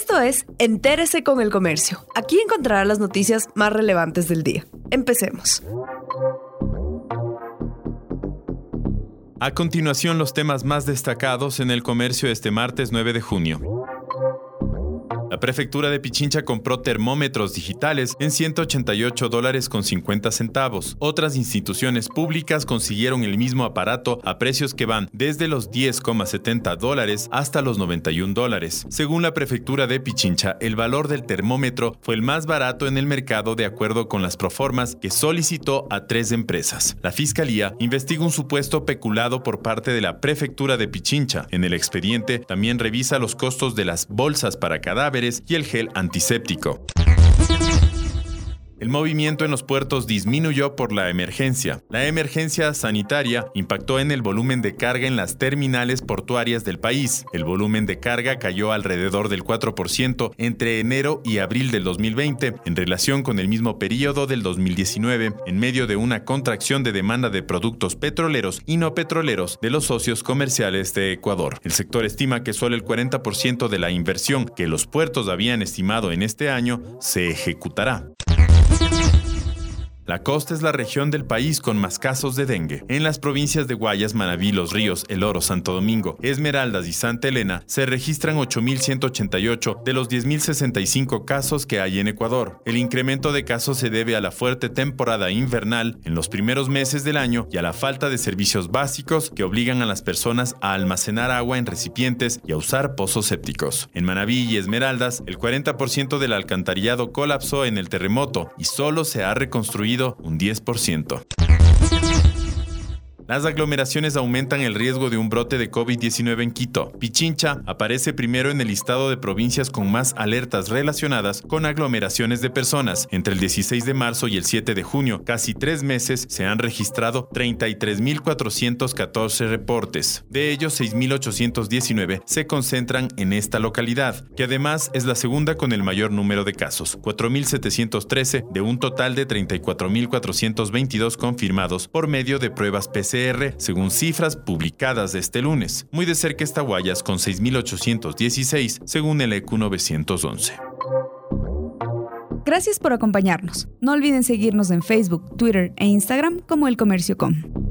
Esto es Entérese con el Comercio. Aquí encontrará las noticias más relevantes del día. Empecemos. A continuación, los temas más destacados en el comercio este martes 9 de junio. La prefectura de Pichincha compró termómetros digitales en 188 dólares con 50 centavos. Otras instituciones públicas consiguieron el mismo aparato a precios que van desde los 10,70 dólares hasta los 91 dólares. Según la prefectura de Pichincha, el valor del termómetro fue el más barato en el mercado de acuerdo con las proformas que solicitó a tres empresas. La fiscalía investiga un supuesto peculado por parte de la prefectura de Pichincha. En el expediente también revisa los costos de las bolsas para cadáveres y el gel antiséptico. El movimiento en los puertos disminuyó por la emergencia. La emergencia sanitaria impactó en el volumen de carga en las terminales portuarias del país. El volumen de carga cayó alrededor del 4% entre enero y abril del 2020 en relación con el mismo periodo del 2019, en medio de una contracción de demanda de productos petroleros y no petroleros de los socios comerciales de Ecuador. El sector estima que solo el 40% de la inversión que los puertos habían estimado en este año se ejecutará. La costa es la región del país con más casos de dengue. En las provincias de Guayas, Manabí, Los Ríos, El Oro, Santo Domingo, Esmeraldas y Santa Elena se registran 8.188 de los 10.065 casos que hay en Ecuador. El incremento de casos se debe a la fuerte temporada invernal en los primeros meses del año y a la falta de servicios básicos que obligan a las personas a almacenar agua en recipientes y a usar pozos sépticos. En Manabí y Esmeraldas, el 40% del alcantarillado colapsó en el terremoto y solo se ha reconstruido un 10%. Las aglomeraciones aumentan el riesgo de un brote de COVID-19 en Quito. Pichincha aparece primero en el listado de provincias con más alertas relacionadas con aglomeraciones de personas. Entre el 16 de marzo y el 7 de junio, casi tres meses, se han registrado 33.414 reportes. De ellos, 6.819 se concentran en esta localidad, que además es la segunda con el mayor número de casos, 4.713 de un total de 34.422 confirmados por medio de pruebas Según cifras publicadas este lunes. Muy de cerca está Guayas con 6.816, según el EQ 911. Gracias por acompañarnos. No olviden seguirnos en Facebook, Twitter e Instagram como El Comercio Com.